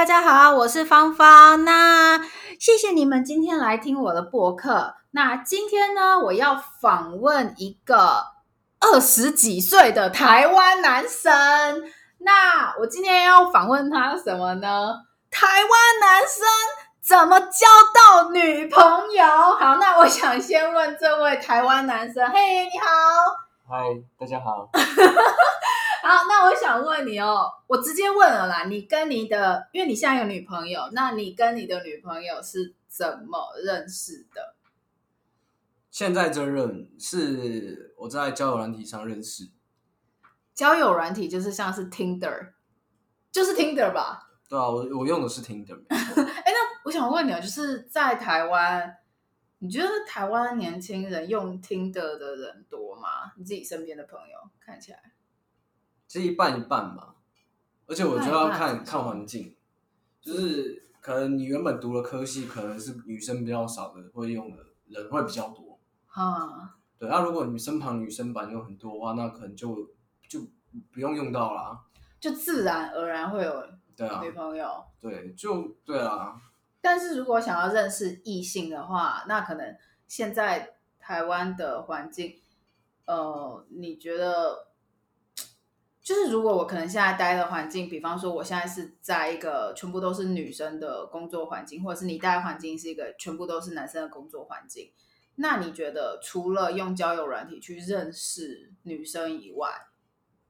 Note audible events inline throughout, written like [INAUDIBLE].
大家好，我是芳芳。那谢谢你们今天来听我的博客。那今天呢，我要访问一个二十几岁的台湾男生。那我今天要访问他什么呢？台湾男生怎么交到女朋友？好，那我想先问这位台湾男生，嘿，你好。嗨，大家好。[LAUGHS] [LAUGHS] [LAUGHS] [LAUGHS] 好，那我想问你哦，我直接问了啦。你跟你的，因为你现在有女朋友，那你跟你的女朋友是怎么认识的？现在这任是我在交友软体上认识。交友软体就是像是 Tinder，就是 Tinder 吧？对啊，我我用的是 Tinder。[LAUGHS] 哎，那我想问你啊，就是在台湾，你觉得台湾年轻人用 Tinder 的人多吗？你自己身边的朋友看起来。是一半一半吧，而且我觉得要看看环境，就是可能你原本读的科系可能是女生比较少的，会用的人会比较多。哈，对，那、啊、如果你身旁女生版有很多的话，那可能就就不用用到啦，就自然而然会有对啊女朋友。对，就对啊。但是如果想要认识异性的话，那可能现在台湾的环境，呃，你觉得？就是如果我可能现在待的环境，比方说我现在是在一个全部都是女生的工作环境，或者是你待的环境是一个全部都是男生的工作环境，那你觉得除了用交友软体去认识女生以外，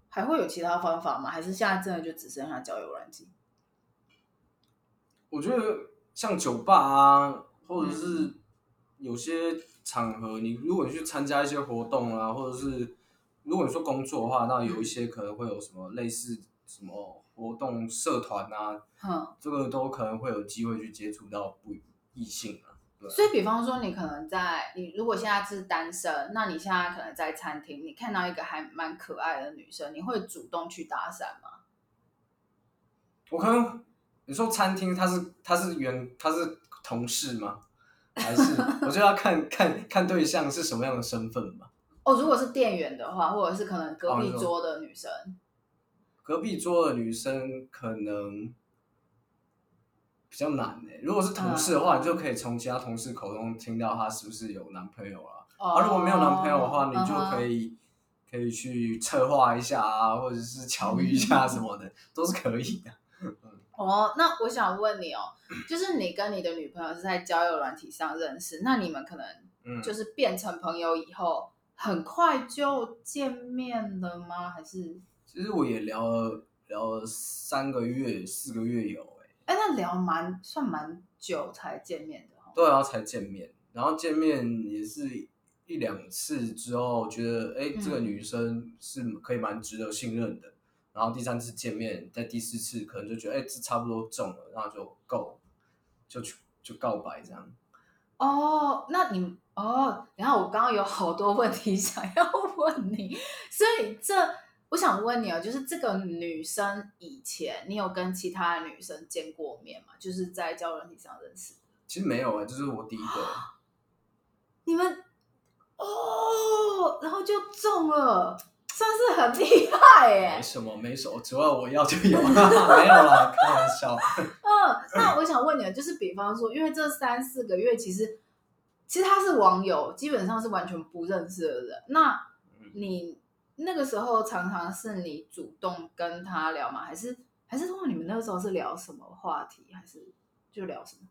还会有其他方法吗？还是现在真的就只剩下交友软体？我觉得像酒吧啊，或者是有些场合，你如果你去参加一些活动啊，或者是。如果你说工作的话，那有一些可能会有什么类似什么活动社团啊，嗯，这个都可能会有机会去接触到不异性啊。对。所以，比方说，你可能在你如果现在是单身，那你现在可能在餐厅，你看到一个还蛮可爱的女生，你会主动去搭讪吗？我可能你说餐厅，他是他是员他是同事吗？还是 [LAUGHS] 我就要看看看对象是什么样的身份嘛？哦，如果是店员的话，或者是可能隔壁桌的女生，哦、隔壁桌的女生可能比较难诶。如果是同事的话，嗯、你就可以从其他同事口中听到她是不是有男朋友啊。哦啊、如果没有男朋友的话，你就可以、嗯、可以去策划一下啊，或者是 [LAUGHS] 巧遇一下什么的，嗯、都是可以的。哦，那我想问你哦，就是你跟你的女朋友是在交友软体上认识，那你们可能就是变成朋友以后。很快就见面了吗？还是？其实我也聊了聊了三个月、四个月有哎、欸。那聊蛮算蛮久才见面的。对啊，才见面，然后见面也是一两次之后，觉得哎、欸，这个女生是可以蛮值得信任的。嗯、然后第三次见面，在第四次可能就觉得哎、欸，这差不多中了，然后就够，就去就告白这样。哦，那你哦，然后我刚刚有好多问题 [LAUGHS] 想要问你，所以这我想问你哦，就是这个女生以前你有跟其他的女生见过面吗？就是在交友软体上认识？其实没有啊，这是我第一个。你们哦，然后就中了，算是很厉害耶。没什么，没什么，主要我要就有，[LAUGHS] 没有啦，开玩笑。[LAUGHS] 嗯那我想问你，就是比方说，因为这三四个月，其实其实他是网友，基本上是完全不认识的人。那你那个时候常常是你主动跟他聊吗？还是还是通常你们那个时候是聊什么话题？还是就聊什么？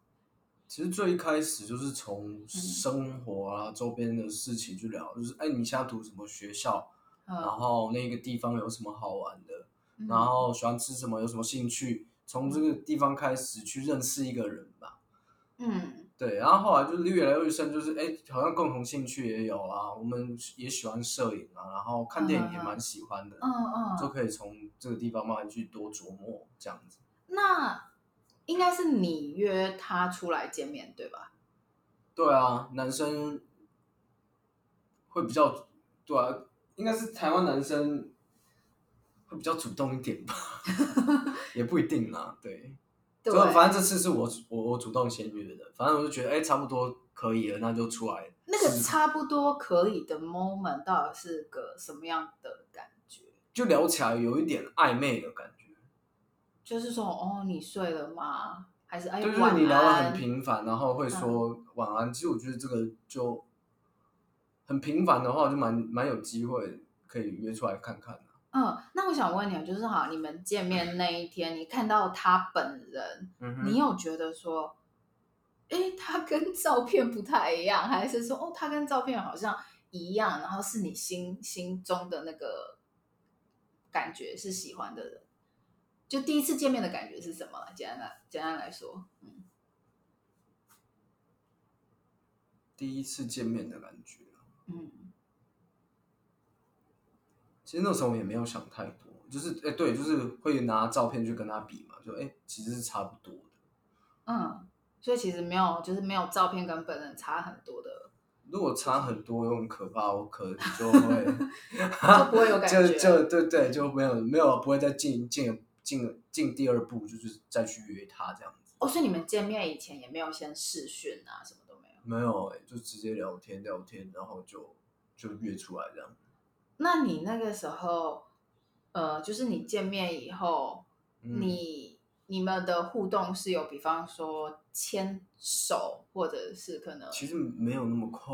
其实最一开始就是从生活啊、嗯、周边的事情去聊，就是哎，你现在读什么学校？嗯、然后那个地方有什么好玩的？嗯、然后喜欢吃什么？有什么兴趣？从这个地方开始去认识一个人吧，嗯，对，然后后来就是越来越深，就是哎，好像共同兴趣也有啊，我们也喜欢摄影啊，然后看电影也蛮喜欢的，嗯嗯，就可以从这个地方慢慢去多琢磨这样子。那应该是你约他出来见面对吧？对啊，男生会比较，对啊，应该是台湾男生。会比较主动一点吧，[LAUGHS] 也不一定啦。对，对，反正这次是我我我主动先约的，反正我就觉得哎、欸，差不多可以了，那就出来。那个差不多可以的 moment 到底是个什么样的感觉？就聊起来有一点暧昧的感觉，就是说哦，你睡了吗？还是哎，对，就是你聊得很频繁，然后会说晚安。嗯、其实我觉得这个就很频繁的话，就蛮蛮有机会可以约出来看看。嗯，那我想问你，就是好，你们见面那一天，你看到他本人，嗯、你有觉得说，哎，他跟照片不太一样，还是说，哦，他跟照片好像一样，然后是你心心中的那个感觉是喜欢的人？就第一次见面的感觉是什么？简单来简单来说，嗯，第一次见面的感觉，嗯。其实那时候我也没有想太多，就是哎，对，就是会拿照片去跟他比嘛，就哎，其实是差不多的。嗯，所以其实没有，就是没有照片跟本人差很多的。如果差很多又很可怕，我可能就会 [LAUGHS] 就不会有感 [LAUGHS] 觉，就就对对，就没有没有不会再进进进进第二步，就是再去约他这样子。哦，所以你们见面以前也没有先试训啊，什么都没有？就直接聊天聊天，然后就就约出来这样。那你那个时候，呃，就是你见面以后，嗯、你你们的互动是有，比方说牵手，或者是可能，其实没有那么快，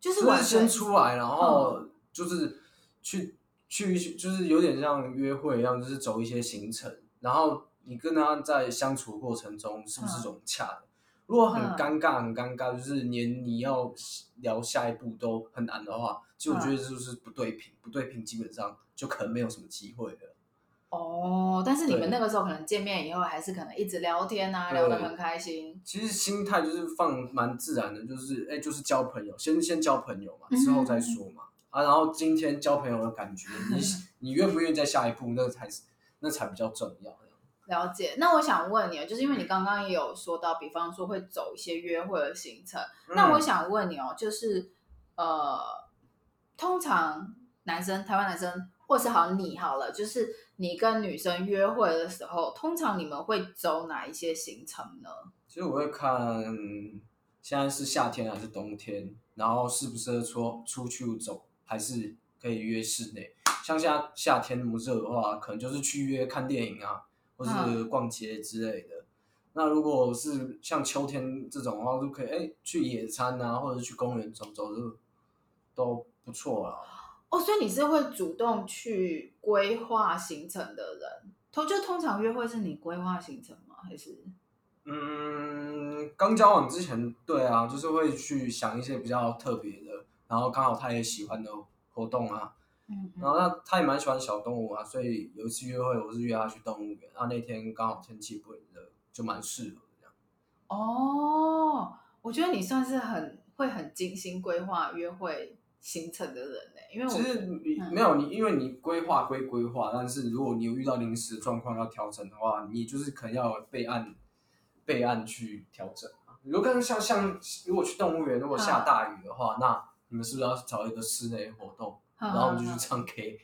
就是就是先出来，然后就是去、嗯、去就是有点像约会一样，就是走一些行程，然后你跟他在相处的过程中是不是融洽的？嗯、如果很尴尬，很尴尬，就是连你要聊下一步都很难的话。其实我觉得就是不对频，嗯、不对频，基本上就可能没有什么机会了。哦，但是你们那个时候可能见面以后，还是可能一直聊天啊，聊得很开心。其实心态就是放蛮自然的，就是哎，就是交朋友，先先交朋友嘛，之后再说嘛。嗯、啊，然后今天交朋友的感觉，你 [LAUGHS] 你愿不愿意再下一步，那个才是那才比较重要。了解。那我想问你，就是因为你刚刚也有说到，比方说会走一些约会的行程，嗯、那我想问你哦，就是呃。通常男生，台湾男生，或是好你好了，就是你跟女生约会的时候，通常你们会走哪一些行程呢？其实我会看现在是夏天还是冬天，然后适不适合出出去走，还是可以约室内。像夏夏天那么热的话，可能就是去约看电影啊，或是逛街之类的。嗯、那如果是像秋天这种的话，就可以哎去野餐啊，或者去公园走走，就都。不错啊，哦，所以你是会主动去规划行程的人，通就通常约会是你规划行程吗？还是？嗯，刚交往之前，对啊，就是会去想一些比较特别的，然后刚好他也喜欢的活动啊，嗯，嗯，然后他他也蛮喜欢小动物啊，所以有一次约会，我是约他去动物园，然后那天刚好天气不热，就蛮适合这样。哦，我觉得你算是很会很精心规划约会行程的人呢？因为我其实你、嗯、没有你，因为你规划归规划，但是如果你有遇到临时状况要调整的话，你就是可能要备案备案去调整。如果像像如果去动物园，如果下大雨的话，嗯、那你们是不是要找一个室内活动，嗯、然后我们就去唱 K？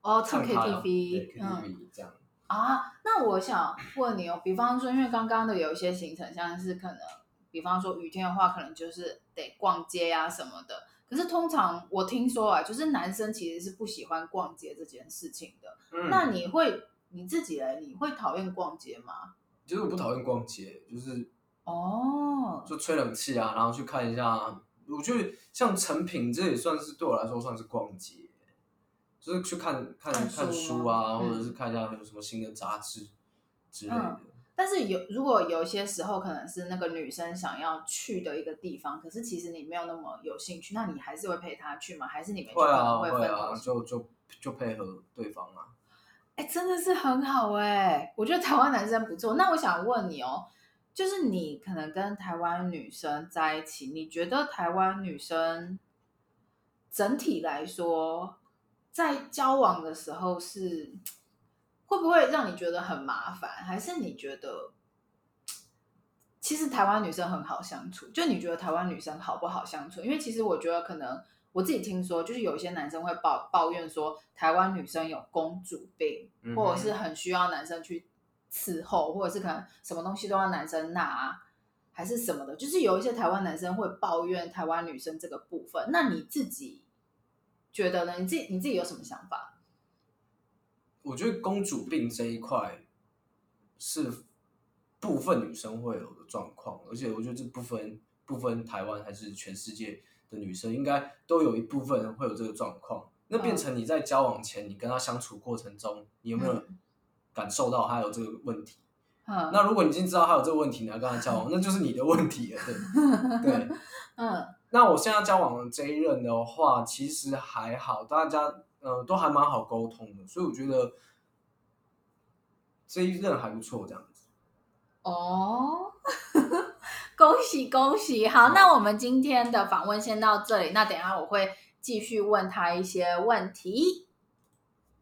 哦，唱 KTV，嗯，KTV 这样啊？那我想问你哦，比方说，因为刚刚的有一些行程，像是可能，比方说雨天的话，可能就是得逛街啊什么的。可是通常我听说啊，就是男生其实是不喜欢逛街这件事情的。嗯，那你会你自己来，你会讨厌逛街吗？就是我不讨厌逛街，就是哦，就吹冷气啊，然后去看一下。我觉得像成品这也算是对我来说算是逛街，就是去看看看书，啊，或者是看一下有什么新的杂志之类的。嗯但是有，如果有些时候可能是那个女生想要去的一个地方，可是其实你没有那么有兴趣，那你还是会陪她去吗？还是你们会啊会啊，就就就配合对方啊。哎，真的是很好哎，我觉得台湾男生不错。那我想问你哦，就是你可能跟台湾女生在一起，你觉得台湾女生整体来说在交往的时候是？会不会让你觉得很麻烦？还是你觉得其实台湾女生很好相处？就你觉得台湾女生好不好相处？因为其实我觉得可能我自己听说，就是有些男生会抱抱怨说台湾女生有公主病，嗯、或者是很需要男生去伺候，或者是可能什么东西都要男生拿，还是什么的。就是有一些台湾男生会抱怨台湾女生这个部分。那你自己觉得呢？你自己你自己有什么想法？我觉得公主病这一块，是部分女生会有的状况，而且我觉得这部分部分台湾还是全世界的女生，应该都有一部分人会有这个状况。那变成你在交往前，你跟他相处过程中，你有没有感受到他有这个问题？嗯、那如果你已经知道他有这个问题，你要跟他交往，[LAUGHS] 那就是你的问题了。对，[LAUGHS] 对，嗯。那我现在交往的这一任的话，其实还好，大家呃都还蛮好沟通的，所以我觉得这一任还不错，这样子。哦，[LAUGHS] 恭喜恭喜！好，嗯、那我们今天的访问先到这里，那等一下我会。继续问他一些问题。